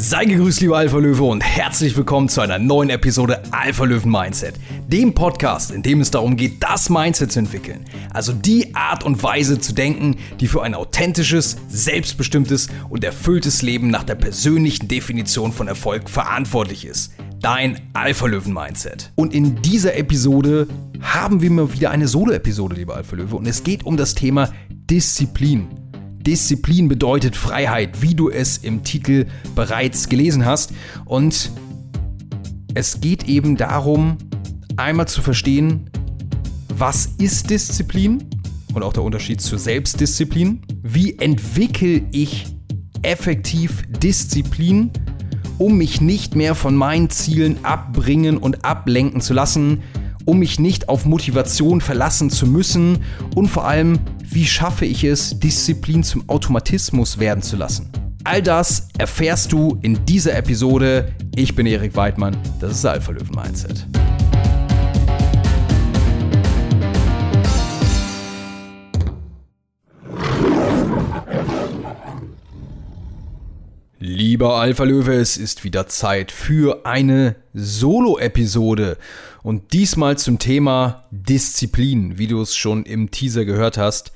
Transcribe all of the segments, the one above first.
Sei gegrüßt, lieber Alpha Löwe, und herzlich willkommen zu einer neuen Episode Alpha Löwen Mindset. Dem Podcast, in dem es darum geht, das Mindset zu entwickeln. Also die Art und Weise zu denken, die für ein authentisches, selbstbestimmtes und erfülltes Leben nach der persönlichen Definition von Erfolg verantwortlich ist. Dein Alpha Löwen Mindset. Und in dieser Episode haben wir mal wieder eine Solo-Episode, lieber Alpha Löwe, und es geht um das Thema Disziplin. Disziplin bedeutet Freiheit, wie du es im Titel bereits gelesen hast. Und es geht eben darum, einmal zu verstehen, was ist Disziplin und auch der Unterschied zur Selbstdisziplin. Wie entwickle ich effektiv Disziplin, um mich nicht mehr von meinen Zielen abbringen und ablenken zu lassen, um mich nicht auf Motivation verlassen zu müssen und vor allem, wie schaffe ich es, Disziplin zum Automatismus werden zu lassen? All das erfährst du in dieser Episode. Ich bin Erik Weidmann, das ist Alpha Löwen Mindset. Lieber Alpha Löwe, es ist wieder Zeit für eine Solo-Episode. Und diesmal zum Thema Disziplin, wie du es schon im Teaser gehört hast.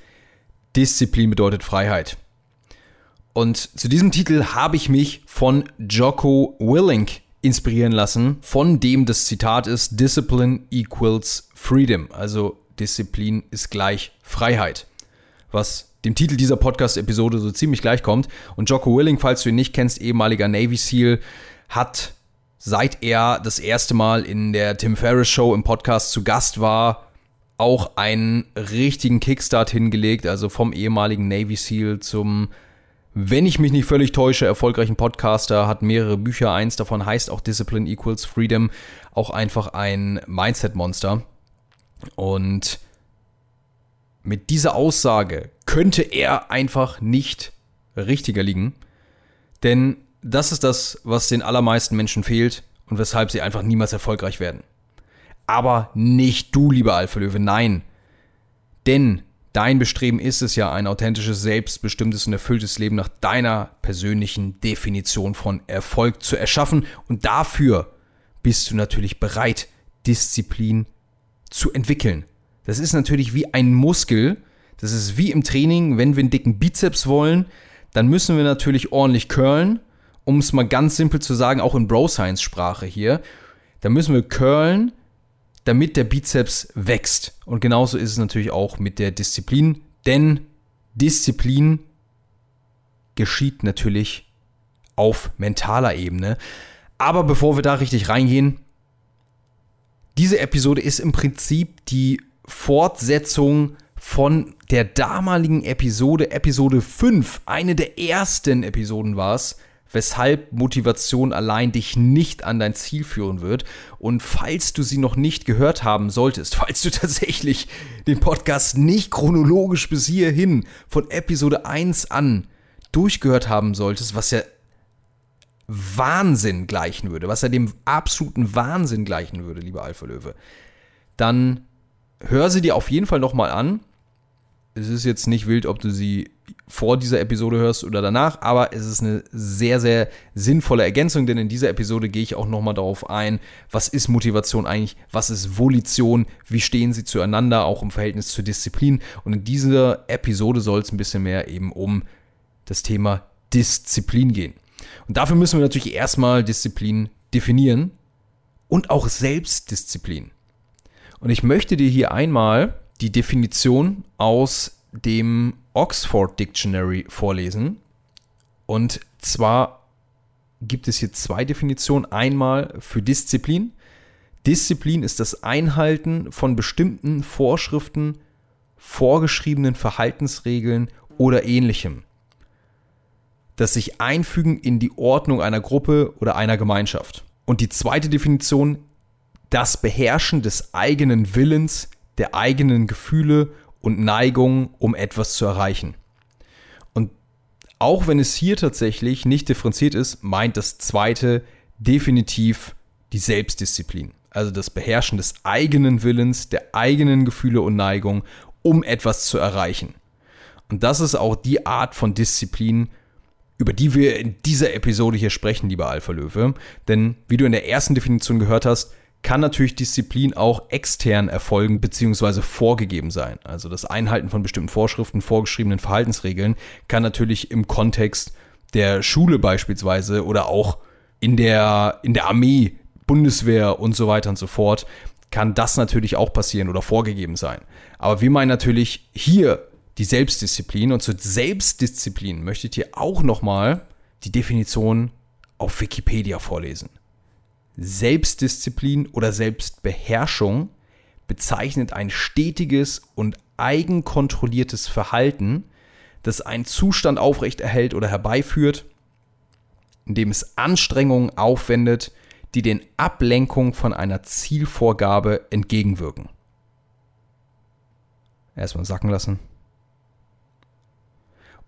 Disziplin bedeutet Freiheit. Und zu diesem Titel habe ich mich von Jocko Willink inspirieren lassen, von dem das Zitat ist: Discipline equals freedom. Also Disziplin ist gleich Freiheit. Was dem Titel dieser Podcast-Episode so ziemlich gleich kommt. Und Jocko Willing, falls du ihn nicht kennst, ehemaliger Navy SEAL, hat seit er das erste Mal in der Tim Ferriss Show im Podcast zu Gast war, auch einen richtigen Kickstart hingelegt, also vom ehemaligen Navy SEAL zum, wenn ich mich nicht völlig täusche, erfolgreichen Podcaster, hat mehrere Bücher, eins davon heißt auch Discipline Equals Freedom, auch einfach ein Mindset-Monster. Und mit dieser Aussage könnte er einfach nicht richtiger liegen. Denn das ist das, was den allermeisten Menschen fehlt und weshalb sie einfach niemals erfolgreich werden. Aber nicht du, lieber Alpha Löwe, nein. Denn dein Bestreben ist es ja, ein authentisches, selbstbestimmtes und erfülltes Leben nach deiner persönlichen Definition von Erfolg zu erschaffen. Und dafür bist du natürlich bereit, Disziplin zu entwickeln. Das ist natürlich wie ein Muskel. Das ist wie im Training, wenn wir einen dicken Bizeps wollen, dann müssen wir natürlich ordentlich curlen, um es mal ganz simpel zu sagen, auch in Bro Science Sprache hier. Da müssen wir curlen, damit der Bizeps wächst. Und genauso ist es natürlich auch mit der Disziplin, denn Disziplin geschieht natürlich auf mentaler Ebene. Aber bevor wir da richtig reingehen, diese Episode ist im Prinzip die Fortsetzung von der damaligen Episode, Episode 5, eine der ersten Episoden war es, weshalb Motivation allein dich nicht an dein Ziel führen wird. Und falls du sie noch nicht gehört haben solltest, falls du tatsächlich den Podcast nicht chronologisch bis hierhin von Episode 1 an durchgehört haben solltest, was ja Wahnsinn gleichen würde, was ja dem absoluten Wahnsinn gleichen würde, lieber Alpha Löwe, dann hör sie dir auf jeden Fall nochmal an. Es ist jetzt nicht wild, ob du sie vor dieser Episode hörst oder danach, aber es ist eine sehr, sehr sinnvolle Ergänzung, denn in dieser Episode gehe ich auch nochmal darauf ein, was ist Motivation eigentlich, was ist Volition, wie stehen sie zueinander, auch im Verhältnis zur Disziplin. Und in dieser Episode soll es ein bisschen mehr eben um das Thema Disziplin gehen. Und dafür müssen wir natürlich erstmal Disziplin definieren und auch Selbstdisziplin. Und ich möchte dir hier einmal die Definition aus dem Oxford Dictionary vorlesen. Und zwar gibt es hier zwei Definitionen. Einmal für Disziplin. Disziplin ist das Einhalten von bestimmten Vorschriften, vorgeschriebenen Verhaltensregeln oder ähnlichem. Das sich einfügen in die Ordnung einer Gruppe oder einer Gemeinschaft. Und die zweite Definition das Beherrschen des eigenen Willens, der eigenen Gefühle und Neigungen, um etwas zu erreichen. Und auch wenn es hier tatsächlich nicht differenziert ist, meint das zweite definitiv die Selbstdisziplin. Also das Beherrschen des eigenen Willens, der eigenen Gefühle und Neigungen, um etwas zu erreichen. Und das ist auch die Art von Disziplin, über die wir in dieser Episode hier sprechen, lieber Alpha Löwe. Denn wie du in der ersten Definition gehört hast, kann natürlich Disziplin auch extern erfolgen bzw. vorgegeben sein. Also das Einhalten von bestimmten Vorschriften, vorgeschriebenen Verhaltensregeln kann natürlich im Kontext der Schule beispielsweise oder auch in der, in der Armee, Bundeswehr und so weiter und so fort, kann das natürlich auch passieren oder vorgegeben sein. Aber wir meinen natürlich hier die Selbstdisziplin und zur Selbstdisziplin möchte ich dir auch nochmal die Definition auf Wikipedia vorlesen. Selbstdisziplin oder Selbstbeherrschung bezeichnet ein stetiges und eigenkontrolliertes Verhalten, das einen Zustand aufrechterhält oder herbeiführt, indem es Anstrengungen aufwendet, die den Ablenkungen von einer Zielvorgabe entgegenwirken. Erstmal sacken lassen.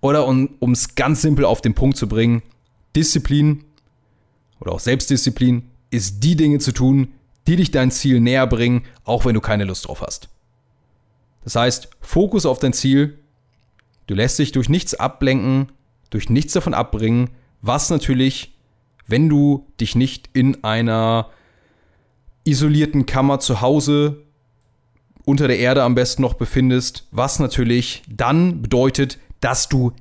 Oder um es ganz simpel auf den Punkt zu bringen, Disziplin oder auch Selbstdisziplin ist die Dinge zu tun, die dich dein Ziel näher bringen, auch wenn du keine Lust drauf hast. Das heißt, Fokus auf dein Ziel, du lässt dich durch nichts ablenken, durch nichts davon abbringen, was natürlich, wenn du dich nicht in einer isolierten Kammer zu Hause unter der Erde am besten noch befindest, was natürlich dann bedeutet, dass du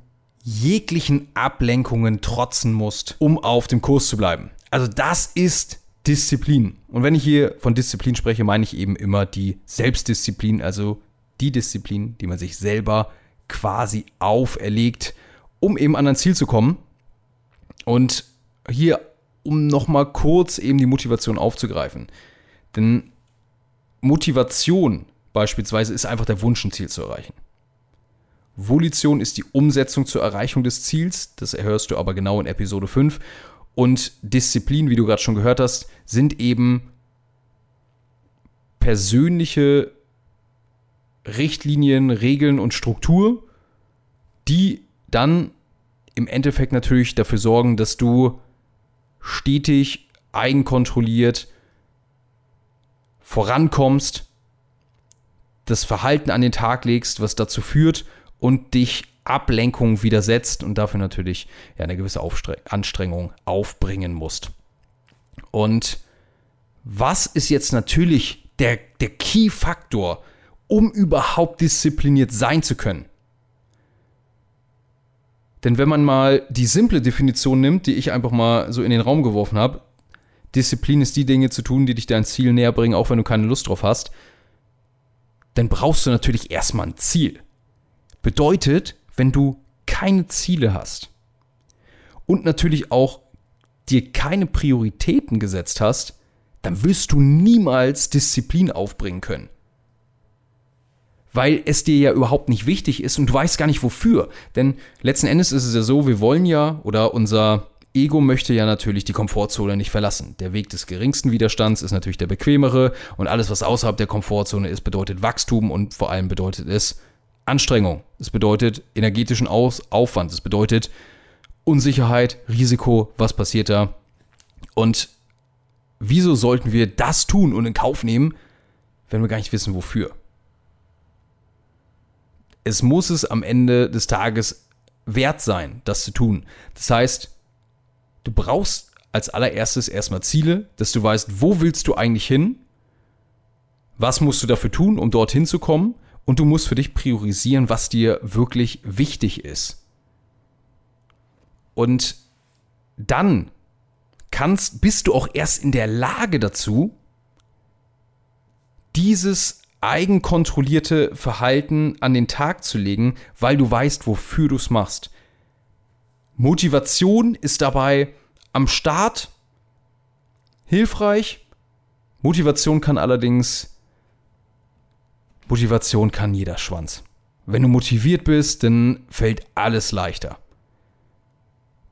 jeglichen Ablenkungen trotzen musst, um auf dem Kurs zu bleiben. Also das ist Disziplin. Und wenn ich hier von Disziplin spreche, meine ich eben immer die Selbstdisziplin, also die Disziplin, die man sich selber quasi auferlegt, um eben an ein Ziel zu kommen. Und hier, um nochmal kurz eben die Motivation aufzugreifen. Denn Motivation beispielsweise ist einfach der Wunsch, ein Ziel zu erreichen. Volition ist die Umsetzung zur Erreichung des Ziels, das erhörst du aber genau in Episode 5 und Disziplin, wie du gerade schon gehört hast, sind eben persönliche Richtlinien, Regeln und Struktur, die dann im Endeffekt natürlich dafür sorgen, dass du stetig, eigenkontrolliert vorankommst, das Verhalten an den Tag legst, was dazu führt und dich Ablenkung widersetzt und dafür natürlich ja, eine gewisse Aufstre Anstrengung aufbringen musst. Und was ist jetzt natürlich der, der Key-Faktor, um überhaupt diszipliniert sein zu können? Denn wenn man mal die simple Definition nimmt, die ich einfach mal so in den Raum geworfen habe, Disziplin ist die Dinge zu tun, die dich dein Ziel näher bringen, auch wenn du keine Lust drauf hast, dann brauchst du natürlich erstmal ein Ziel. Bedeutet, wenn du keine Ziele hast und natürlich auch dir keine Prioritäten gesetzt hast, dann wirst du niemals Disziplin aufbringen können. Weil es dir ja überhaupt nicht wichtig ist und du weißt gar nicht wofür. Denn letzten Endes ist es ja so, wir wollen ja oder unser Ego möchte ja natürlich die Komfortzone nicht verlassen. Der Weg des geringsten Widerstands ist natürlich der bequemere und alles, was außerhalb der Komfortzone ist, bedeutet Wachstum und vor allem bedeutet es Anstrengung. Es bedeutet energetischen Aufwand. Es bedeutet Unsicherheit, Risiko, was passiert da. Und wieso sollten wir das tun und in Kauf nehmen, wenn wir gar nicht wissen, wofür? Es muss es am Ende des Tages wert sein, das zu tun. Das heißt, du brauchst als allererstes erstmal Ziele, dass du weißt, wo willst du eigentlich hin? Was musst du dafür tun, um dorthin zu kommen? Und du musst für dich priorisieren, was dir wirklich wichtig ist. Und dann kannst, bist du auch erst in der Lage dazu, dieses eigenkontrollierte Verhalten an den Tag zu legen, weil du weißt, wofür du es machst. Motivation ist dabei am Start hilfreich. Motivation kann allerdings Motivation kann jeder Schwanz. Wenn du motiviert bist, dann fällt alles leichter.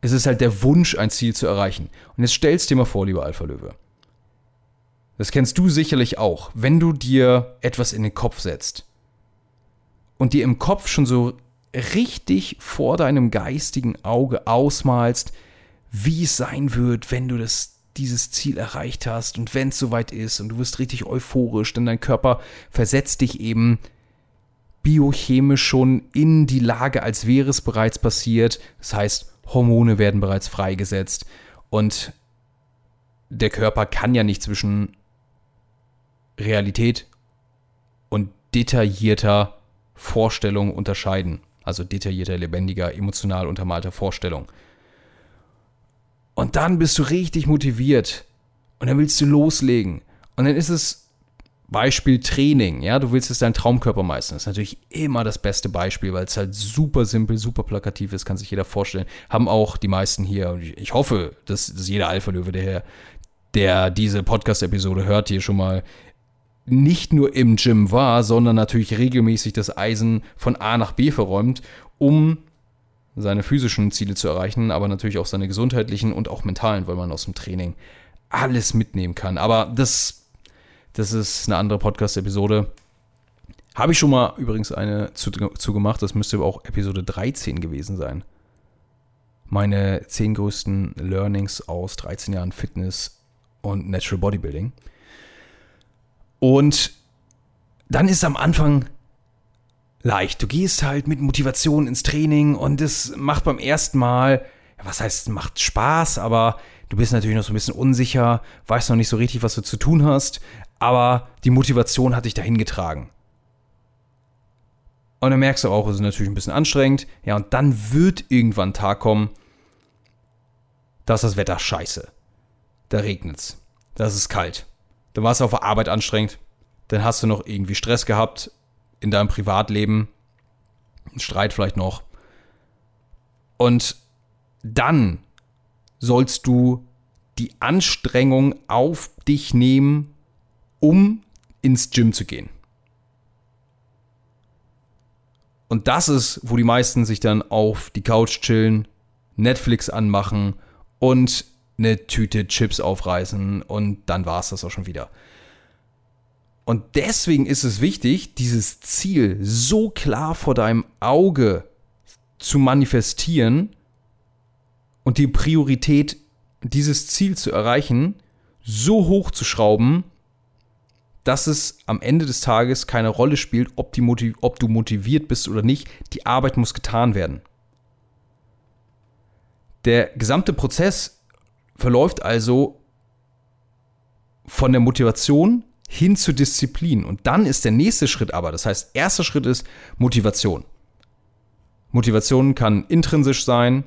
Es ist halt der Wunsch, ein Ziel zu erreichen. Und jetzt stellst dir mal vor, lieber Alpha Löwe. Das kennst du sicherlich auch, wenn du dir etwas in den Kopf setzt und dir im Kopf schon so richtig vor deinem geistigen Auge ausmalst, wie es sein wird, wenn du das dieses Ziel erreicht hast und wenn es soweit ist und du wirst richtig euphorisch, denn dein Körper versetzt dich eben biochemisch schon in die Lage, als wäre es bereits passiert. Das heißt, Hormone werden bereits freigesetzt und der Körper kann ja nicht zwischen Realität und detaillierter Vorstellung unterscheiden. Also detaillierter, lebendiger, emotional untermalter Vorstellung. Und dann bist du richtig motiviert und dann willst du loslegen. Und dann ist es Beispiel Training, ja, du willst jetzt deinen Traumkörper meistern. Das ist natürlich immer das beste Beispiel, weil es halt super simpel, super plakativ ist, kann sich jeder vorstellen. Haben auch die meisten hier, und ich hoffe, dass, dass jeder Alpha-Löwe, der, der diese Podcast-Episode hört, hier schon mal nicht nur im Gym war, sondern natürlich regelmäßig das Eisen von A nach B verräumt, um seine physischen Ziele zu erreichen, aber natürlich auch seine gesundheitlichen und auch mentalen, weil man aus dem Training alles mitnehmen kann. Aber das das ist eine andere Podcast-Episode. Habe ich schon mal übrigens eine zu, zu. Das müsste aber auch Episode 13 gewesen sein. Meine 10 größten Learnings aus 13 Jahren Fitness und Natural Bodybuilding. Und dann ist am Anfang leicht. Du gehst halt mit Motivation ins Training und es macht beim ersten Mal, was heißt, macht Spaß, aber du bist natürlich noch so ein bisschen unsicher, weißt noch nicht so richtig, was du zu tun hast aber die Motivation hat dich dahin getragen. Und dann merkst du auch, es ist natürlich ein bisschen anstrengend. Ja, und dann wird irgendwann ein Tag kommen, da ist das Wetter scheiße. Da regnet's. Da ist es kalt. Dann war es auf der Arbeit anstrengend. Dann hast du noch irgendwie Stress gehabt in deinem Privatleben. Streit vielleicht noch. Und dann sollst du die Anstrengung auf dich nehmen um ins Gym zu gehen. Und das ist, wo die meisten sich dann auf die Couch chillen, Netflix anmachen und eine Tüte Chips aufreißen und dann war es das auch schon wieder. Und deswegen ist es wichtig, dieses Ziel so klar vor deinem Auge zu manifestieren und die Priorität, dieses Ziel zu erreichen, so hoch zu schrauben, dass es am Ende des Tages keine Rolle spielt, ob, die ob du motiviert bist oder nicht. Die Arbeit muss getan werden. Der gesamte Prozess verläuft also von der Motivation hin zur Disziplin. Und dann ist der nächste Schritt aber, das heißt, erster Schritt ist Motivation. Motivation kann intrinsisch sein,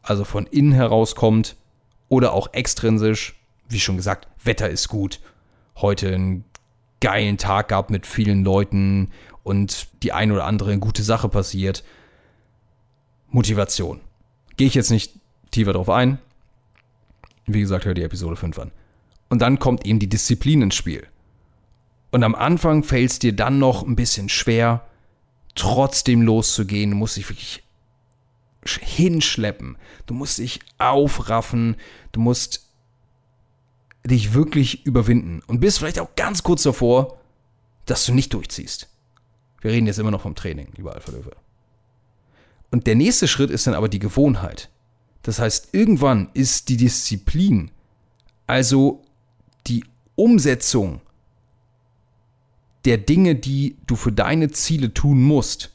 also von innen heraus kommt, oder auch extrinsisch, wie schon gesagt, Wetter ist gut, heute ein geilen Tag gehabt mit vielen Leuten und die ein oder andere gute Sache passiert. Motivation. Gehe ich jetzt nicht tiefer drauf ein. Wie gesagt, hör die Episode 5 an. Und dann kommt eben die Disziplin ins Spiel. Und am Anfang fällt es dir dann noch ein bisschen schwer, trotzdem loszugehen. Du musst dich wirklich hinschleppen. Du musst dich aufraffen. Du musst dich wirklich überwinden und bist vielleicht auch ganz kurz davor, dass du nicht durchziehst. Wir reden jetzt immer noch vom Training, lieber Alpha Löwe. Und der nächste Schritt ist dann aber die Gewohnheit. Das heißt, irgendwann ist die Disziplin, also die Umsetzung der Dinge, die du für deine Ziele tun musst,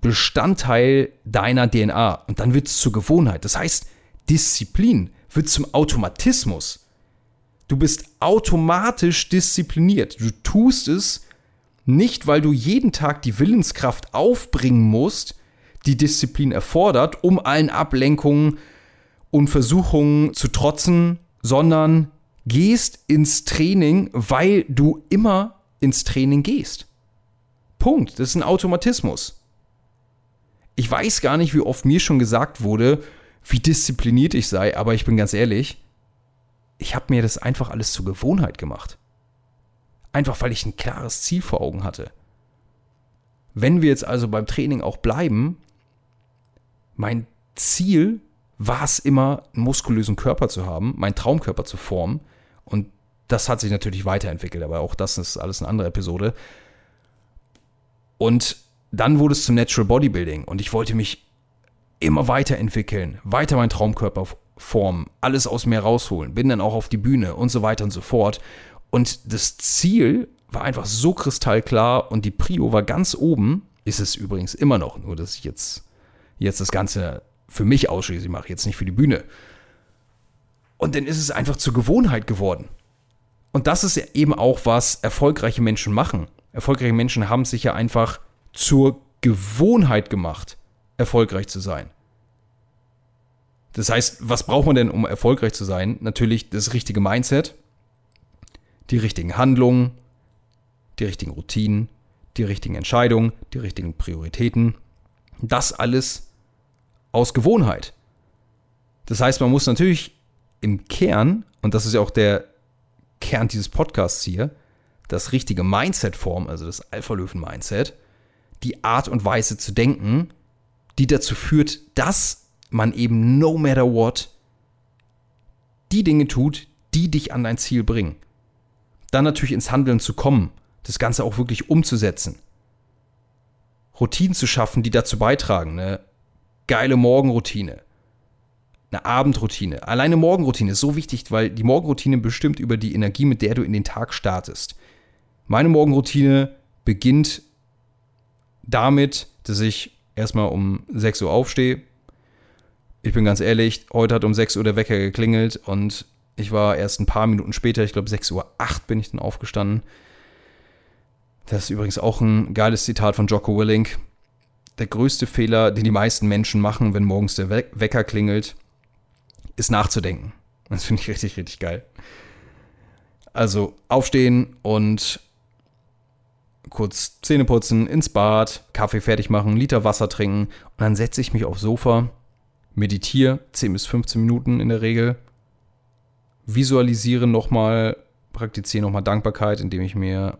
Bestandteil deiner DNA. Und dann wird es zur Gewohnheit. Das heißt, Disziplin wird zum Automatismus. Du bist automatisch diszipliniert. Du tust es nicht, weil du jeden Tag die Willenskraft aufbringen musst, die Disziplin erfordert, um allen Ablenkungen und Versuchungen zu trotzen, sondern gehst ins Training, weil du immer ins Training gehst. Punkt. Das ist ein Automatismus. Ich weiß gar nicht, wie oft mir schon gesagt wurde, wie diszipliniert ich sei, aber ich bin ganz ehrlich, ich habe mir das einfach alles zur Gewohnheit gemacht. Einfach weil ich ein klares Ziel vor Augen hatte. Wenn wir jetzt also beim Training auch bleiben, mein Ziel war es immer, einen muskulösen Körper zu haben, meinen Traumkörper zu formen. Und das hat sich natürlich weiterentwickelt, aber auch das ist alles eine andere Episode. Und dann wurde es zum Natural Bodybuilding und ich wollte mich immer weiterentwickeln, weiter meinen Traumkörper formen, alles aus mir rausholen, bin dann auch auf die Bühne und so weiter und so fort. Und das Ziel war einfach so kristallklar und die Prio war ganz oben, ist es übrigens immer noch, nur dass ich jetzt, jetzt das Ganze für mich ausschließlich mache, jetzt nicht für die Bühne. Und dann ist es einfach zur Gewohnheit geworden. Und das ist ja eben auch, was erfolgreiche Menschen machen. Erfolgreiche Menschen haben sich ja einfach zur Gewohnheit gemacht, erfolgreich zu sein. Das heißt, was braucht man denn, um erfolgreich zu sein? Natürlich das richtige Mindset, die richtigen Handlungen, die richtigen Routinen, die richtigen Entscheidungen, die richtigen Prioritäten. Das alles aus Gewohnheit. Das heißt, man muss natürlich im Kern, und das ist ja auch der Kern dieses Podcasts hier, das richtige Mindset formen, also das Alpha-Löwen-Mindset, die Art und Weise zu denken, die dazu führt, dass man eben no matter what die Dinge tut, die dich an dein Ziel bringen. Dann natürlich ins Handeln zu kommen, das Ganze auch wirklich umzusetzen. Routinen zu schaffen, die dazu beitragen. Eine geile Morgenroutine. Eine Abendroutine. Alleine Morgenroutine ist so wichtig, weil die Morgenroutine bestimmt über die Energie, mit der du in den Tag startest. Meine Morgenroutine beginnt damit, dass ich erstmal um 6 Uhr aufstehe. Ich bin ganz ehrlich, heute hat um 6 Uhr der Wecker geklingelt und ich war erst ein paar Minuten später, ich glaube 6 Uhr 8 bin ich dann aufgestanden. Das ist übrigens auch ein geiles Zitat von Jocko Willink. Der größte Fehler, den die meisten Menschen machen, wenn morgens der We Wecker klingelt, ist nachzudenken. Das finde ich richtig, richtig geil. Also aufstehen und kurz Zähne putzen, ins Bad, Kaffee fertig machen, Liter Wasser trinken und dann setze ich mich aufs Sofa, meditiere 10 bis 15 Minuten in der Regel, visualisiere nochmal, praktiziere nochmal Dankbarkeit, indem ich mir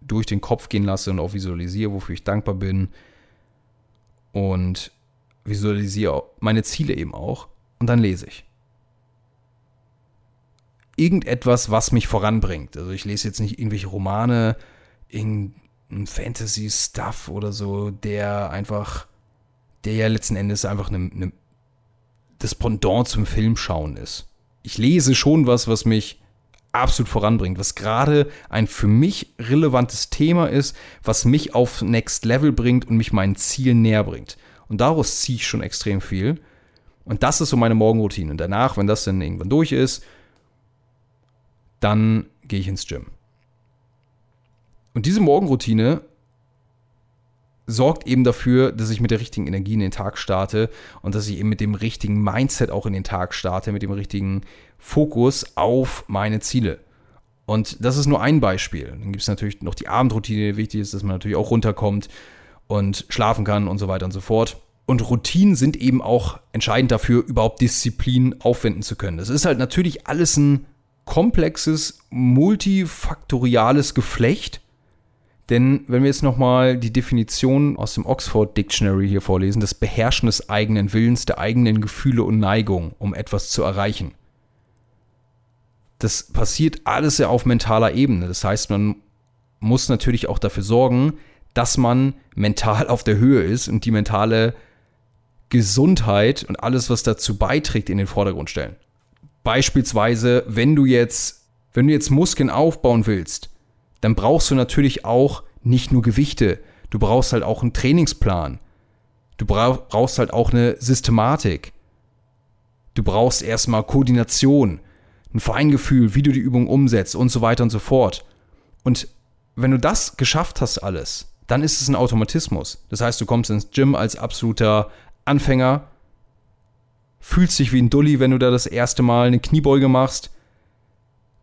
durch den Kopf gehen lasse und auch visualisiere, wofür ich dankbar bin. Und visualisiere meine Ziele eben auch. Und dann lese ich. Irgendetwas, was mich voranbringt. Also ich lese jetzt nicht irgendwelche Romane, irgendein Fantasy-Stuff oder so, der einfach, der ja letzten Endes einfach eine, eine, das Pendant zum Filmschauen ist. Ich lese schon was, was mich absolut voranbringt, was gerade ein für mich relevantes Thema ist, was mich auf Next Level bringt und mich meinen Zielen näher bringt. Und daraus ziehe ich schon extrem viel. Und das ist so meine Morgenroutine. Und danach, wenn das dann irgendwann durch ist, dann gehe ich ins Gym. Und diese Morgenroutine sorgt eben dafür, dass ich mit der richtigen Energie in den Tag starte und dass ich eben mit dem richtigen Mindset auch in den Tag starte, mit dem richtigen Fokus auf meine Ziele. Und das ist nur ein Beispiel. Dann gibt es natürlich noch die Abendroutine, die wichtig ist, dass man natürlich auch runterkommt und schlafen kann und so weiter und so fort. Und Routinen sind eben auch entscheidend dafür, überhaupt Disziplin aufwenden zu können. Das ist halt natürlich alles ein komplexes, multifaktoriales Geflecht denn wenn wir jetzt nochmal die Definition aus dem Oxford Dictionary hier vorlesen, das Beherrschen des eigenen Willens, der eigenen Gefühle und Neigung, um etwas zu erreichen. Das passiert alles ja auf mentaler Ebene. Das heißt, man muss natürlich auch dafür sorgen, dass man mental auf der Höhe ist und die mentale Gesundheit und alles, was dazu beiträgt, in den Vordergrund stellen. Beispielsweise, wenn du jetzt, wenn du jetzt Muskeln aufbauen willst, dann brauchst du natürlich auch nicht nur Gewichte, du brauchst halt auch einen Trainingsplan. Du brauchst halt auch eine Systematik. Du brauchst erstmal Koordination, ein Feingefühl, wie du die Übung umsetzt und so weiter und so fort. Und wenn du das geschafft hast alles, dann ist es ein Automatismus. Das heißt, du kommst ins Gym als absoluter Anfänger, fühlst dich wie ein Dulli, wenn du da das erste Mal eine Kniebeuge machst,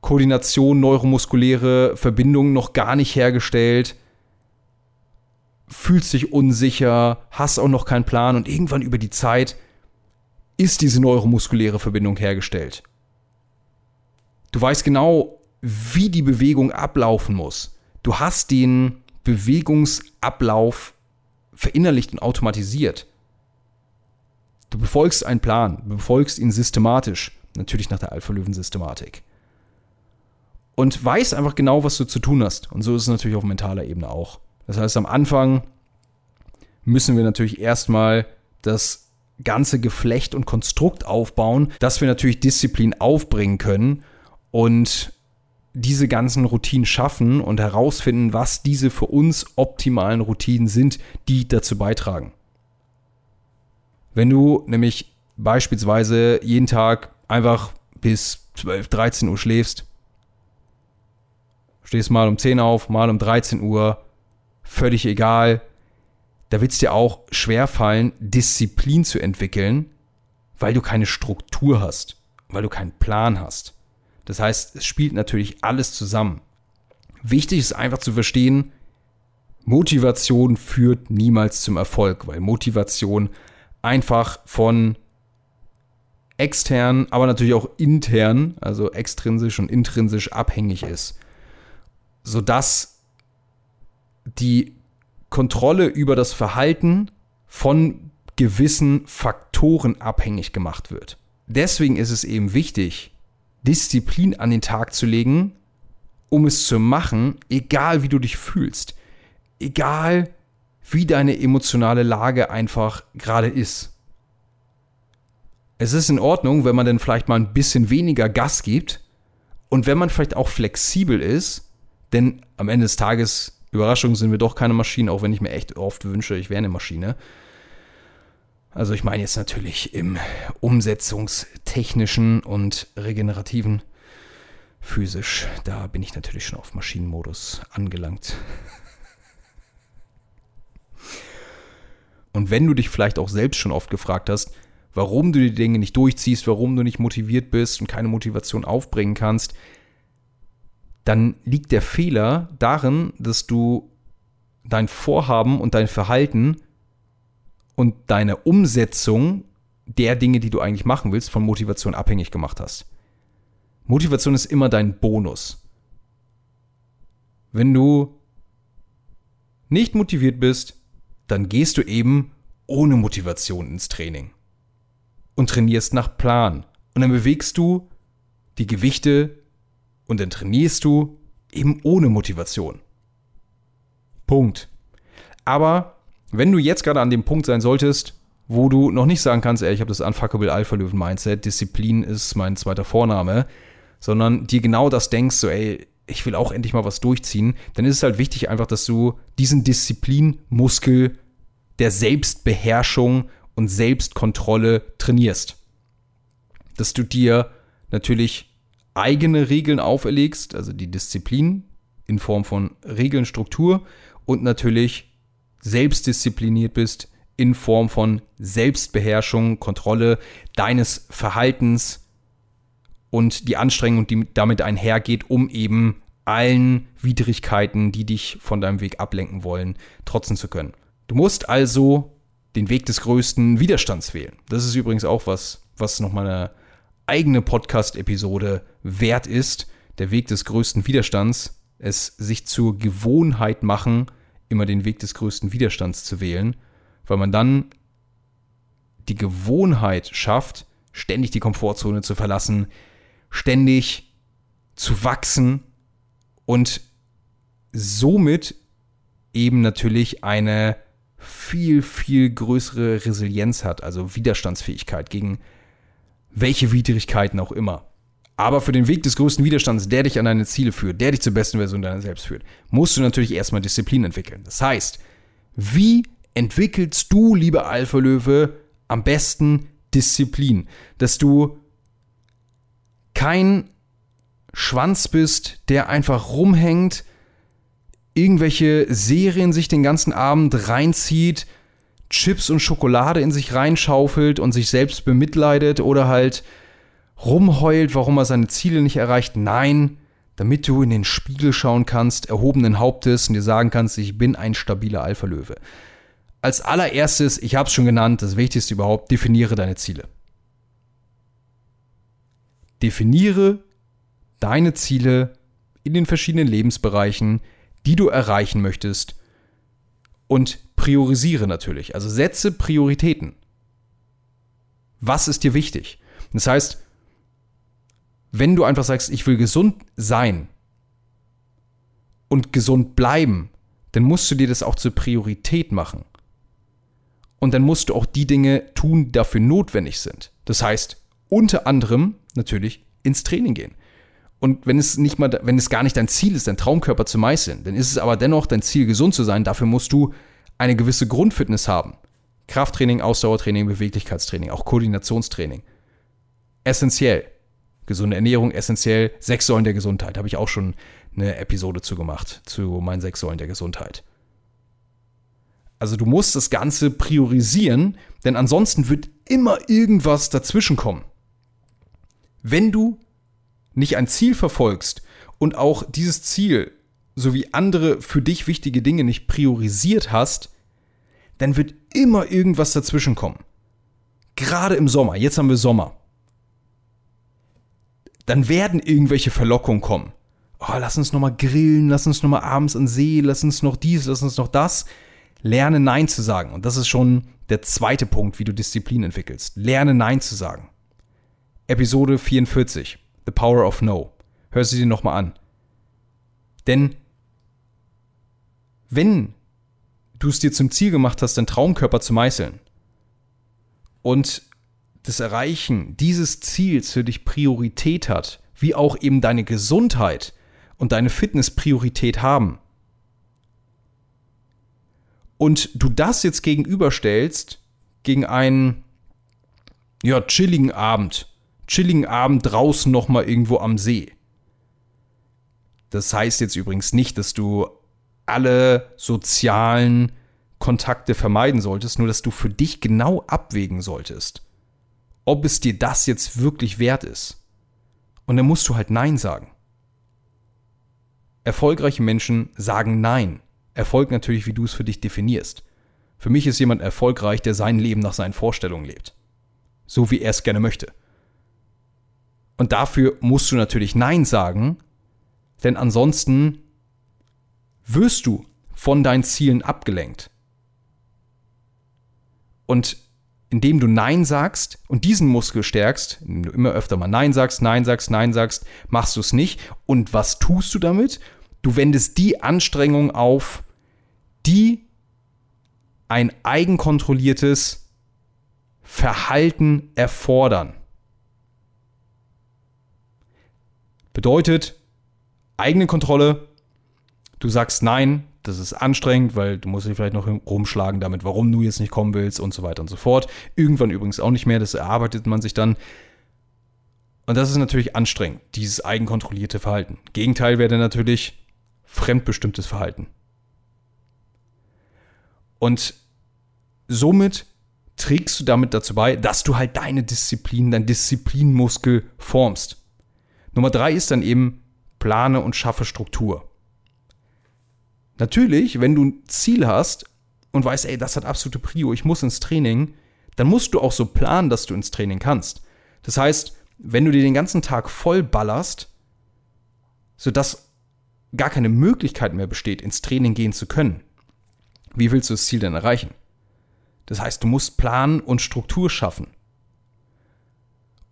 Koordination, neuromuskuläre Verbindungen noch gar nicht hergestellt, fühlst dich unsicher, hast auch noch keinen Plan und irgendwann über die Zeit ist diese neuromuskuläre Verbindung hergestellt. Du weißt genau, wie die Bewegung ablaufen muss. Du hast den Bewegungsablauf verinnerlicht und automatisiert. Du befolgst einen Plan, du befolgst ihn systematisch, natürlich nach der Alpha-Löwen-Systematik und weiß einfach genau, was du zu tun hast. Und so ist es natürlich auf mentaler Ebene auch. Das heißt, am Anfang müssen wir natürlich erstmal das ganze Geflecht und Konstrukt aufbauen, dass wir natürlich Disziplin aufbringen können und diese ganzen Routinen schaffen und herausfinden, was diese für uns optimalen Routinen sind, die dazu beitragen. Wenn du nämlich beispielsweise jeden Tag einfach bis 12, 13 Uhr schläfst, stehst mal um 10 auf, mal um 13 Uhr, völlig egal, da wird es dir auch schwer fallen, Disziplin zu entwickeln, weil du keine Struktur hast, weil du keinen Plan hast. Das heißt, es spielt natürlich alles zusammen. Wichtig ist einfach zu verstehen, Motivation führt niemals zum Erfolg, weil Motivation einfach von extern, aber natürlich auch intern, also extrinsisch und intrinsisch abhängig ist, sodass die Kontrolle über das Verhalten von gewissen Faktoren abhängig gemacht wird. Deswegen ist es eben wichtig, Disziplin an den Tag zu legen, um es zu machen, egal wie du dich fühlst, egal wie deine emotionale Lage einfach gerade ist. Es ist in Ordnung, wenn man dann vielleicht mal ein bisschen weniger Gas gibt und wenn man vielleicht auch flexibel ist, denn am Ende des Tages, Überraschung, sind wir doch keine Maschinen, auch wenn ich mir echt oft wünsche, ich wäre eine Maschine. Also ich meine jetzt natürlich im umsetzungstechnischen und regenerativen physisch. Da bin ich natürlich schon auf Maschinenmodus angelangt. Und wenn du dich vielleicht auch selbst schon oft gefragt hast, warum du die Dinge nicht durchziehst, warum du nicht motiviert bist und keine Motivation aufbringen kannst, dann liegt der Fehler darin, dass du dein Vorhaben und dein Verhalten und deine Umsetzung der Dinge, die du eigentlich machen willst, von Motivation abhängig gemacht hast. Motivation ist immer dein Bonus. Wenn du nicht motiviert bist, dann gehst du eben ohne Motivation ins Training und trainierst nach Plan. Und dann bewegst du die Gewichte und dann trainierst du eben ohne Motivation. Punkt. Aber wenn du jetzt gerade an dem Punkt sein solltest, wo du noch nicht sagen kannst, ey, ich habe das Unfuckable Alpha Löwen Mindset, Disziplin ist mein zweiter Vorname, sondern dir genau das denkst, so ey, ich will auch endlich mal was durchziehen, dann ist es halt wichtig einfach, dass du diesen Disziplinmuskel der Selbstbeherrschung und Selbstkontrolle trainierst. Dass du dir natürlich eigene Regeln auferlegst, also die Disziplin in Form von Regeln, Struktur und natürlich selbstdiszipliniert bist in Form von Selbstbeherrschung, Kontrolle deines Verhaltens und die Anstrengung, die damit einhergeht, um eben allen Widrigkeiten, die dich von deinem Weg ablenken wollen, trotzen zu können. Du musst also den Weg des größten Widerstands wählen. Das ist übrigens auch was, was nochmal eine eigene Podcast-Episode wert ist. Der Weg des größten Widerstands, es sich zur Gewohnheit machen, immer den Weg des größten Widerstands zu wählen, weil man dann die Gewohnheit schafft, ständig die Komfortzone zu verlassen, ständig zu wachsen und somit eben natürlich eine viel, viel größere Resilienz hat, also Widerstandsfähigkeit gegen welche Widrigkeiten auch immer. Aber für den Weg des größten Widerstands, der dich an deine Ziele führt, der dich zur besten Version deiner selbst führt, musst du natürlich erstmal Disziplin entwickeln. Das heißt, wie entwickelst du, lieber Alpha-Löwe, am besten Disziplin? Dass du kein Schwanz bist, der einfach rumhängt, irgendwelche Serien sich den ganzen Abend reinzieht, Chips und Schokolade in sich reinschaufelt und sich selbst bemitleidet oder halt rumheult, warum er seine Ziele nicht erreicht. Nein, damit du in den Spiegel schauen kannst, erhobenen Hauptes und dir sagen kannst, ich bin ein stabiler Alpha-Löwe. Als allererstes, ich habe es schon genannt, das Wichtigste überhaupt, definiere deine Ziele. Definiere deine Ziele in den verschiedenen Lebensbereichen, die du erreichen möchtest und priorisiere natürlich. Also setze Prioritäten. Was ist dir wichtig? Das heißt, wenn du einfach sagst, ich will gesund sein und gesund bleiben, dann musst du dir das auch zur Priorität machen. Und dann musst du auch die Dinge tun, die dafür notwendig sind. Das heißt, unter anderem natürlich ins Training gehen. Und wenn es nicht mal, wenn es gar nicht dein Ziel ist, dein Traumkörper zu meißeln, dann ist es aber dennoch dein Ziel, gesund zu sein. Dafür musst du eine gewisse Grundfitness haben. Krafttraining, Ausdauertraining, Beweglichkeitstraining, auch Koordinationstraining. Essentiell. Gesunde Ernährung, essentiell. Sechs Säulen der Gesundheit. Habe ich auch schon eine Episode zu gemacht, zu meinen sechs Säulen der Gesundheit. Also du musst das Ganze priorisieren, denn ansonsten wird immer irgendwas dazwischenkommen. Wenn du nicht ein Ziel verfolgst und auch dieses Ziel sowie andere für dich wichtige Dinge nicht priorisiert hast, dann wird immer irgendwas dazwischenkommen. Gerade im Sommer, jetzt haben wir Sommer. Dann werden irgendwelche Verlockungen kommen. Oh, lass uns nochmal grillen, lass uns nochmal abends an See, lass uns noch dies, lass uns noch das. Lerne Nein zu sagen. Und das ist schon der zweite Punkt, wie du Disziplin entwickelst. Lerne Nein zu sagen. Episode 44, The Power of No. Hör sie dir nochmal an. Denn wenn du es dir zum Ziel gemacht hast, deinen Traumkörper zu meißeln und das Erreichen dieses Ziels für dich Priorität hat, wie auch eben deine Gesundheit und deine Fitness Priorität haben, und du das jetzt gegenüberstellst gegen einen ja, chilligen Abend, chilligen Abend draußen nochmal irgendwo am See. Das heißt jetzt übrigens nicht, dass du alle sozialen Kontakte vermeiden solltest, nur dass du für dich genau abwägen solltest, ob es dir das jetzt wirklich wert ist. Und dann musst du halt Nein sagen. Erfolgreiche Menschen sagen Nein. Erfolg natürlich, wie du es für dich definierst. Für mich ist jemand erfolgreich, der sein Leben nach seinen Vorstellungen lebt. So wie er es gerne möchte. Und dafür musst du natürlich Nein sagen, denn ansonsten wirst du von deinen Zielen abgelenkt. Und indem du Nein sagst und diesen Muskel stärkst, indem du immer öfter mal Nein sagst, Nein sagst, Nein sagst, machst du es nicht. Und was tust du damit? Du wendest die Anstrengung auf, die ein eigenkontrolliertes Verhalten erfordern. Bedeutet, eigene Kontrolle, du sagst nein, das ist anstrengend, weil du musst dich vielleicht noch rumschlagen damit, warum du jetzt nicht kommen willst und so weiter und so fort. Irgendwann übrigens auch nicht mehr, das erarbeitet man sich dann. Und das ist natürlich anstrengend, dieses eigenkontrollierte Verhalten. Gegenteil wäre natürlich fremdbestimmtes Verhalten. Und somit trägst du damit dazu bei, dass du halt deine Disziplin, dein Disziplinmuskel formst. Nummer drei ist dann eben, plane und schaffe Struktur. Natürlich, wenn du ein Ziel hast und weißt, ey, das hat absolute Prio, ich muss ins Training, dann musst du auch so planen, dass du ins Training kannst. Das heißt, wenn du dir den ganzen Tag voll ballerst, sodass gar keine Möglichkeit mehr besteht, ins Training gehen zu können, wie willst du das Ziel denn erreichen? Das heißt, du musst Plan und Struktur schaffen.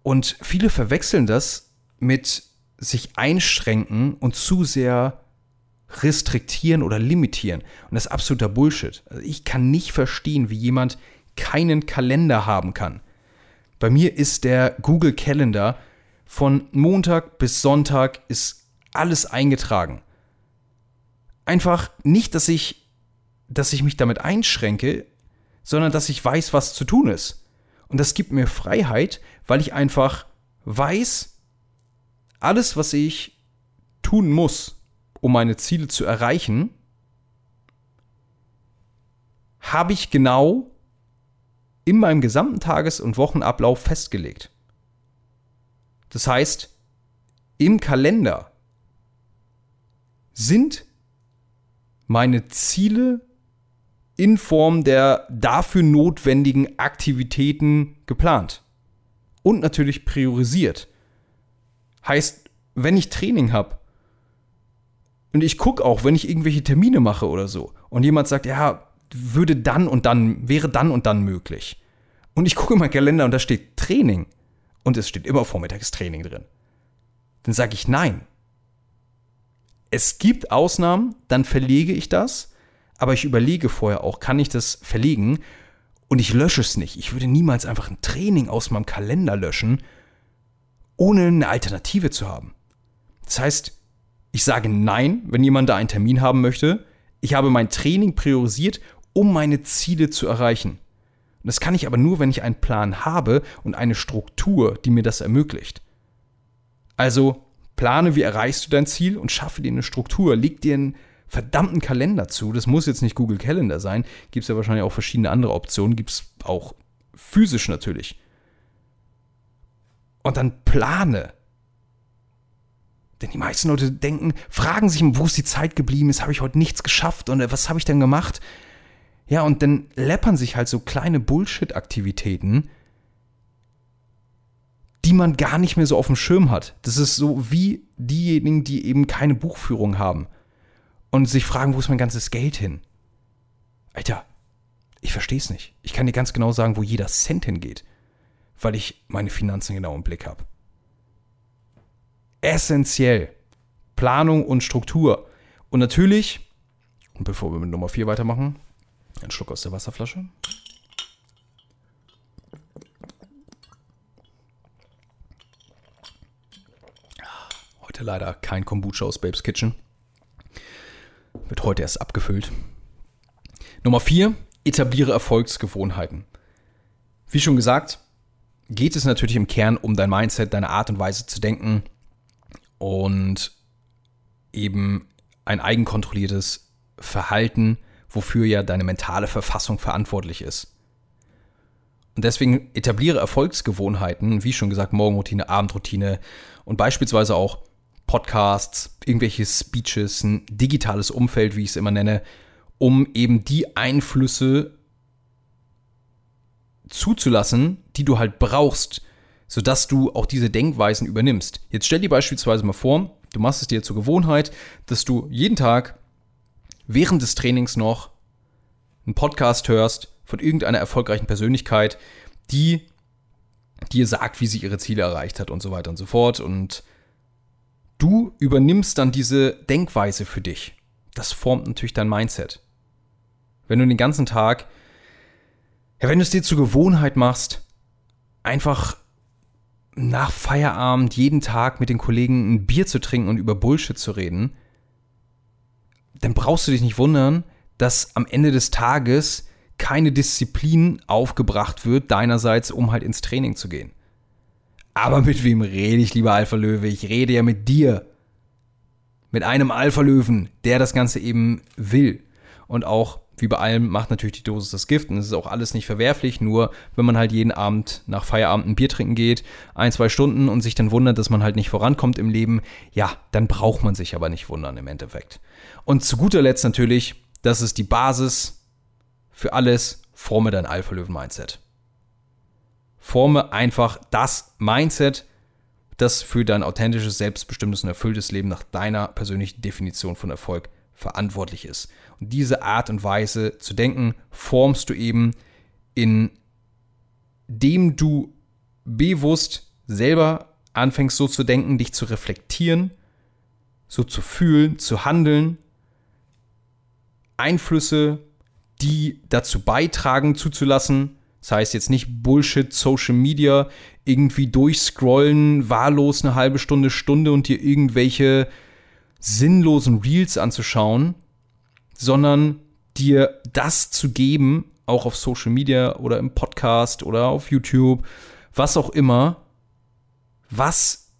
Und viele verwechseln das mit sich einschränken und zu sehr restriktieren oder limitieren. Und das ist absoluter Bullshit. Also ich kann nicht verstehen, wie jemand keinen Kalender haben kann. Bei mir ist der Google Calendar von Montag bis Sonntag ist alles eingetragen einfach nicht, dass ich, dass ich mich damit einschränke, sondern dass ich weiß, was zu tun ist. Und das gibt mir Freiheit, weil ich einfach weiß, alles, was ich tun muss, um meine Ziele zu erreichen, habe ich genau in meinem gesamten Tages- und Wochenablauf festgelegt. Das heißt, im Kalender sind meine Ziele in Form der dafür notwendigen Aktivitäten geplant und natürlich priorisiert. Heißt, wenn ich Training habe und ich gucke auch, wenn ich irgendwelche Termine mache oder so und jemand sagt, ja, würde dann und dann, wäre dann und dann möglich. Und ich gucke in meinen Kalender und da steht Training und es steht immer Vormittagstraining drin. Dann sage ich nein. Es gibt Ausnahmen, dann verlege ich das, aber ich überlege vorher auch, kann ich das verlegen und ich lösche es nicht. Ich würde niemals einfach ein Training aus meinem Kalender löschen, ohne eine Alternative zu haben. Das heißt, ich sage nein, wenn jemand da einen Termin haben möchte. Ich habe mein Training priorisiert, um meine Ziele zu erreichen. Und das kann ich aber nur, wenn ich einen Plan habe und eine Struktur, die mir das ermöglicht. Also plane, wie erreichst du dein Ziel und schaffe dir eine Struktur. Leg dir einen verdammten Kalender zu. Das muss jetzt nicht Google Calendar sein. Gibt es ja wahrscheinlich auch verschiedene andere Optionen. Gibt es auch physisch natürlich. Und dann plane. Denn die meisten Leute denken, fragen sich, wo ist die Zeit geblieben ist, habe ich heute nichts geschafft und was habe ich denn gemacht? Ja, und dann läppern sich halt so kleine Bullshit-Aktivitäten, die man gar nicht mehr so auf dem Schirm hat. Das ist so wie diejenigen, die eben keine Buchführung haben und sich fragen, wo ist mein ganzes Geld hin? Alter, ich verstehe es nicht. Ich kann dir ganz genau sagen, wo jeder Cent hingeht, weil ich meine Finanzen genau im Blick habe. Essentiell. Planung und Struktur. Und natürlich, und bevor wir mit Nummer 4 weitermachen, ein Schluck aus der Wasserflasche. Heute leider kein Kombucha aus Babes Kitchen. Wird heute erst abgefüllt. Nummer 4. Etabliere Erfolgsgewohnheiten. Wie schon gesagt, geht es natürlich im Kern um dein Mindset, deine Art und Weise zu denken und eben ein eigenkontrolliertes Verhalten, wofür ja deine mentale Verfassung verantwortlich ist. Und deswegen etabliere Erfolgsgewohnheiten, wie schon gesagt, Morgenroutine, Abendroutine und beispielsweise auch Podcasts, irgendwelche Speeches, ein digitales Umfeld, wie ich es immer nenne, um eben die Einflüsse zuzulassen, die du halt brauchst, sodass du auch diese Denkweisen übernimmst. Jetzt stell dir beispielsweise mal vor, du machst es dir zur Gewohnheit, dass du jeden Tag während des Trainings noch einen Podcast hörst von irgendeiner erfolgreichen Persönlichkeit, die dir sagt, wie sie ihre Ziele erreicht hat und so weiter und so fort. Und du übernimmst dann diese Denkweise für dich. Das formt natürlich dein Mindset. Wenn du den ganzen Tag, ja, wenn du es dir zur Gewohnheit machst, einfach nach Feierabend jeden Tag mit den Kollegen ein Bier zu trinken und über Bullshit zu reden, dann brauchst du dich nicht wundern, dass am Ende des Tages keine Disziplin aufgebracht wird deinerseits, um halt ins Training zu gehen. Aber mit wem rede ich, lieber Alpha Löwe? Ich rede ja mit dir. Mit einem Alpha Löwen, der das Ganze eben will. Und auch, wie bei allem, macht natürlich die Dosis das Gift. Und es ist auch alles nicht verwerflich. Nur, wenn man halt jeden Abend nach Feierabend ein Bier trinken geht, ein, zwei Stunden und sich dann wundert, dass man halt nicht vorankommt im Leben, ja, dann braucht man sich aber nicht wundern im Endeffekt. Und zu guter Letzt natürlich, das ist die Basis für alles, forme dein Alpha Löwen Mindset. Forme einfach das Mindset, das für dein authentisches, selbstbestimmtes und erfülltes Leben nach deiner persönlichen Definition von Erfolg verantwortlich ist. Und diese Art und Weise zu denken formst du eben, indem du bewusst selber anfängst so zu denken, dich zu reflektieren, so zu fühlen, zu handeln, Einflüsse, die dazu beitragen, zuzulassen, das heißt jetzt nicht Bullshit, Social Media, irgendwie durchscrollen, wahllos eine halbe Stunde, Stunde und dir irgendwelche sinnlosen Reels anzuschauen, sondern dir das zu geben, auch auf Social Media oder im Podcast oder auf YouTube, was auch immer, was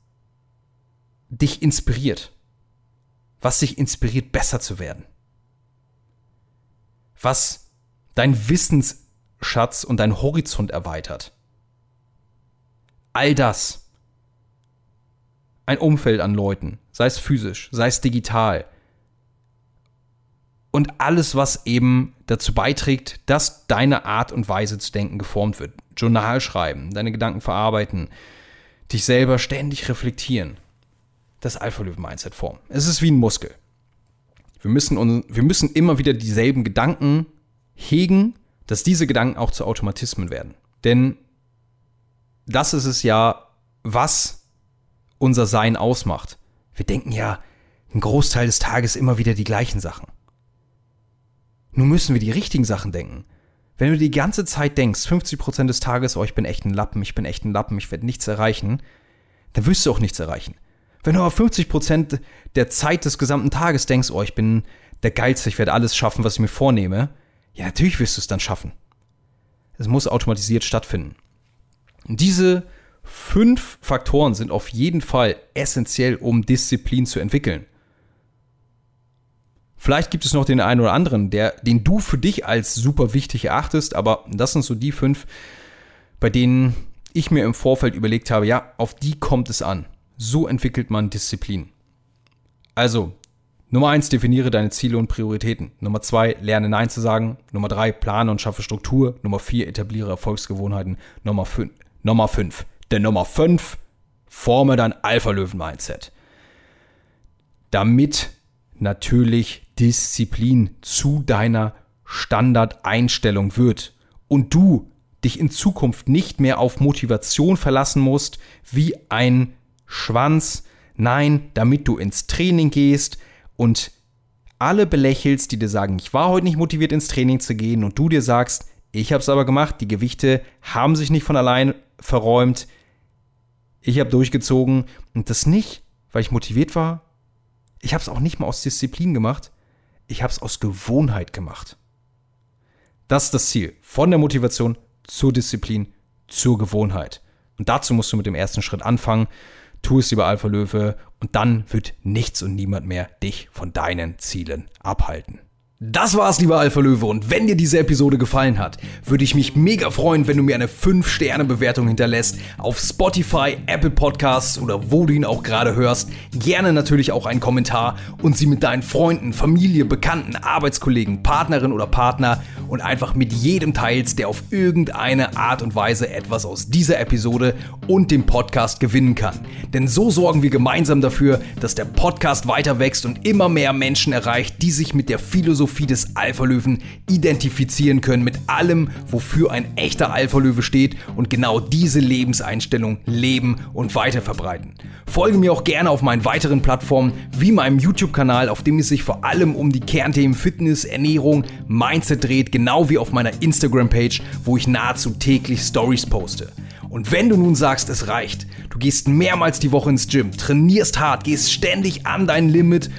dich inspiriert, was dich inspiriert, besser zu werden, was dein Wissens Schatz und deinen Horizont erweitert. All das. Ein Umfeld an Leuten, sei es physisch, sei es digital. Und alles, was eben dazu beiträgt, dass deine Art und Weise zu denken geformt wird. Journal schreiben, deine Gedanken verarbeiten, dich selber ständig reflektieren. Das Alpha-Löwen-Mindset formen. Es ist wie ein Muskel. Wir müssen, wir müssen immer wieder dieselben Gedanken hegen dass diese Gedanken auch zu Automatismen werden. Denn das ist es ja, was unser Sein ausmacht. Wir denken ja einen Großteil des Tages immer wieder die gleichen Sachen. Nun müssen wir die richtigen Sachen denken. Wenn du die ganze Zeit denkst, 50% des Tages, oh, ich bin echt ein Lappen, ich bin echt ein Lappen, ich werde nichts erreichen, dann wirst du auch nichts erreichen. Wenn du aber 50% der Zeit des gesamten Tages denkst, oh, ich bin der Geilste, ich werde alles schaffen, was ich mir vornehme, ja, natürlich wirst du es dann schaffen. es muss automatisiert stattfinden. Und diese fünf Faktoren sind auf jeden Fall essentiell, um Disziplin zu entwickeln. Vielleicht gibt es noch den einen oder anderen, der, den du für dich als super wichtig erachtest, aber das sind so die fünf, bei denen ich mir im Vorfeld überlegt habe, ja, auf die kommt es an. So entwickelt man Disziplin. Also, Nummer eins, definiere deine Ziele und Prioritäten. Nummer zwei, lerne Nein zu sagen. Nummer drei, plane und schaffe Struktur. Nummer vier, etabliere Erfolgsgewohnheiten. Nummer fünf, Nummer fünf. Der Nummer fünf, forme dein Alpha-Löwen-Mindset. Damit natürlich Disziplin zu deiner Standardeinstellung wird und du dich in Zukunft nicht mehr auf Motivation verlassen musst wie ein Schwanz. Nein, damit du ins Training gehst und alle belächelst, die dir sagen, ich war heute nicht motiviert ins Training zu gehen und du dir sagst, ich habe es aber gemacht, die Gewichte haben sich nicht von allein verräumt, ich habe durchgezogen und das nicht, weil ich motiviert war, ich habe es auch nicht mal aus Disziplin gemacht, ich habe es aus Gewohnheit gemacht. Das ist das Ziel. Von der Motivation zur Disziplin, zur Gewohnheit. Und dazu musst du mit dem ersten Schritt anfangen. Tu es lieber Alpha Löwe und dann wird nichts und niemand mehr dich von deinen Zielen abhalten. Das war's, lieber Alpha Löwe. Und wenn dir diese Episode gefallen hat, würde ich mich mega freuen, wenn du mir eine 5-Sterne-Bewertung hinterlässt auf Spotify, Apple Podcasts oder wo du ihn auch gerade hörst. Gerne natürlich auch einen Kommentar und sie mit deinen Freunden, Familie, Bekannten, Arbeitskollegen, Partnerin oder Partner und einfach mit jedem teilst, der auf irgendeine Art und Weise etwas aus dieser Episode und dem Podcast gewinnen kann. Denn so sorgen wir gemeinsam dafür, dass der Podcast weiter wächst und immer mehr Menschen erreicht, die sich mit der Philosophie Philosophie des Alpha-Löwen identifizieren können mit allem, wofür ein echter Alpha-Löwe steht und genau diese Lebenseinstellung leben und weiter verbreiten. Folge mir auch gerne auf meinen weiteren Plattformen wie meinem YouTube-Kanal, auf dem es sich vor allem um die Kernthemen Fitness, Ernährung, Mindset dreht, genau wie auf meiner Instagram-Page, wo ich nahezu täglich Stories poste. Und wenn du nun sagst, es reicht, du gehst mehrmals die Woche ins Gym, trainierst hart, gehst ständig an dein Limit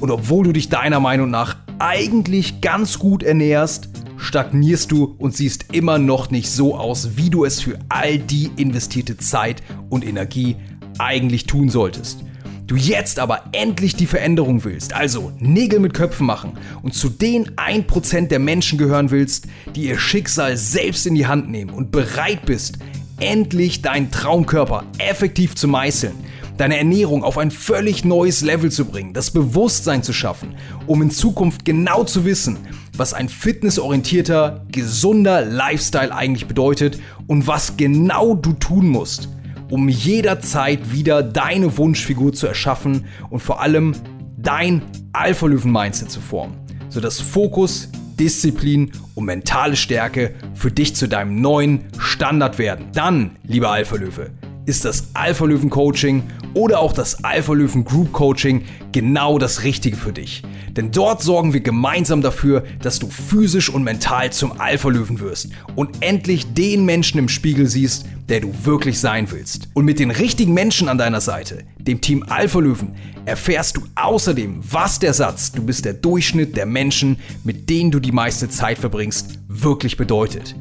und obwohl du dich deiner Meinung nach eigentlich ganz gut ernährst, stagnierst du und siehst immer noch nicht so aus, wie du es für all die investierte Zeit und Energie eigentlich tun solltest. Du jetzt aber endlich die Veränderung willst, also Nägel mit Köpfen machen und zu den 1% der Menschen gehören willst, die ihr Schicksal selbst in die Hand nehmen und bereit bist, endlich deinen Traumkörper effektiv zu meißeln, deine Ernährung auf ein völlig neues Level zu bringen, das Bewusstsein zu schaffen, um in Zukunft genau zu wissen, was ein fitnessorientierter, gesunder Lifestyle eigentlich bedeutet und was genau du tun musst, um jederzeit wieder deine Wunschfigur zu erschaffen und vor allem dein Alpha-Löwen-Mindset zu formen, sodass Fokus, Disziplin und mentale Stärke für dich zu deinem neuen Standard werden. Dann, lieber Alpha-Löwe, ist das Alpha Löwen Coaching oder auch das Alpha Löwen Group Coaching genau das Richtige für dich. Denn dort sorgen wir gemeinsam dafür, dass du physisch und mental zum Alpha Löwen wirst und endlich den Menschen im Spiegel siehst, der du wirklich sein willst. Und mit den richtigen Menschen an deiner Seite, dem Team Alpha Löwen, erfährst du außerdem, was der Satz, du bist der Durchschnitt der Menschen, mit denen du die meiste Zeit verbringst, wirklich bedeutet.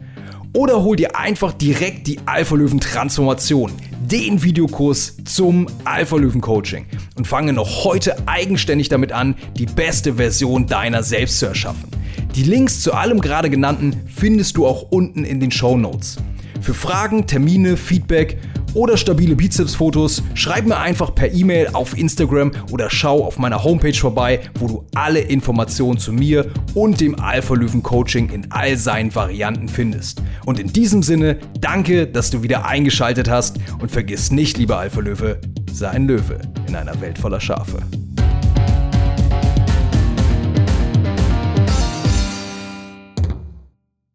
Oder hol dir einfach direkt die Alpha Löwen Transformation, den Videokurs zum Alpha Löwen Coaching und fange noch heute eigenständig damit an, die beste Version deiner selbst zu erschaffen. Die Links zu allem gerade genannten findest du auch unten in den Show Notes. Für Fragen, Termine, Feedback oder stabile Bizepsfotos, schreib mir einfach per E-Mail auf Instagram oder schau auf meiner Homepage vorbei, wo du alle Informationen zu mir und dem Alpha Löwen Coaching in all seinen Varianten findest. Und in diesem Sinne, danke, dass du wieder eingeschaltet hast und vergiss nicht, lieber Alpha Löwe, sei ein Löwe in einer Welt voller Schafe.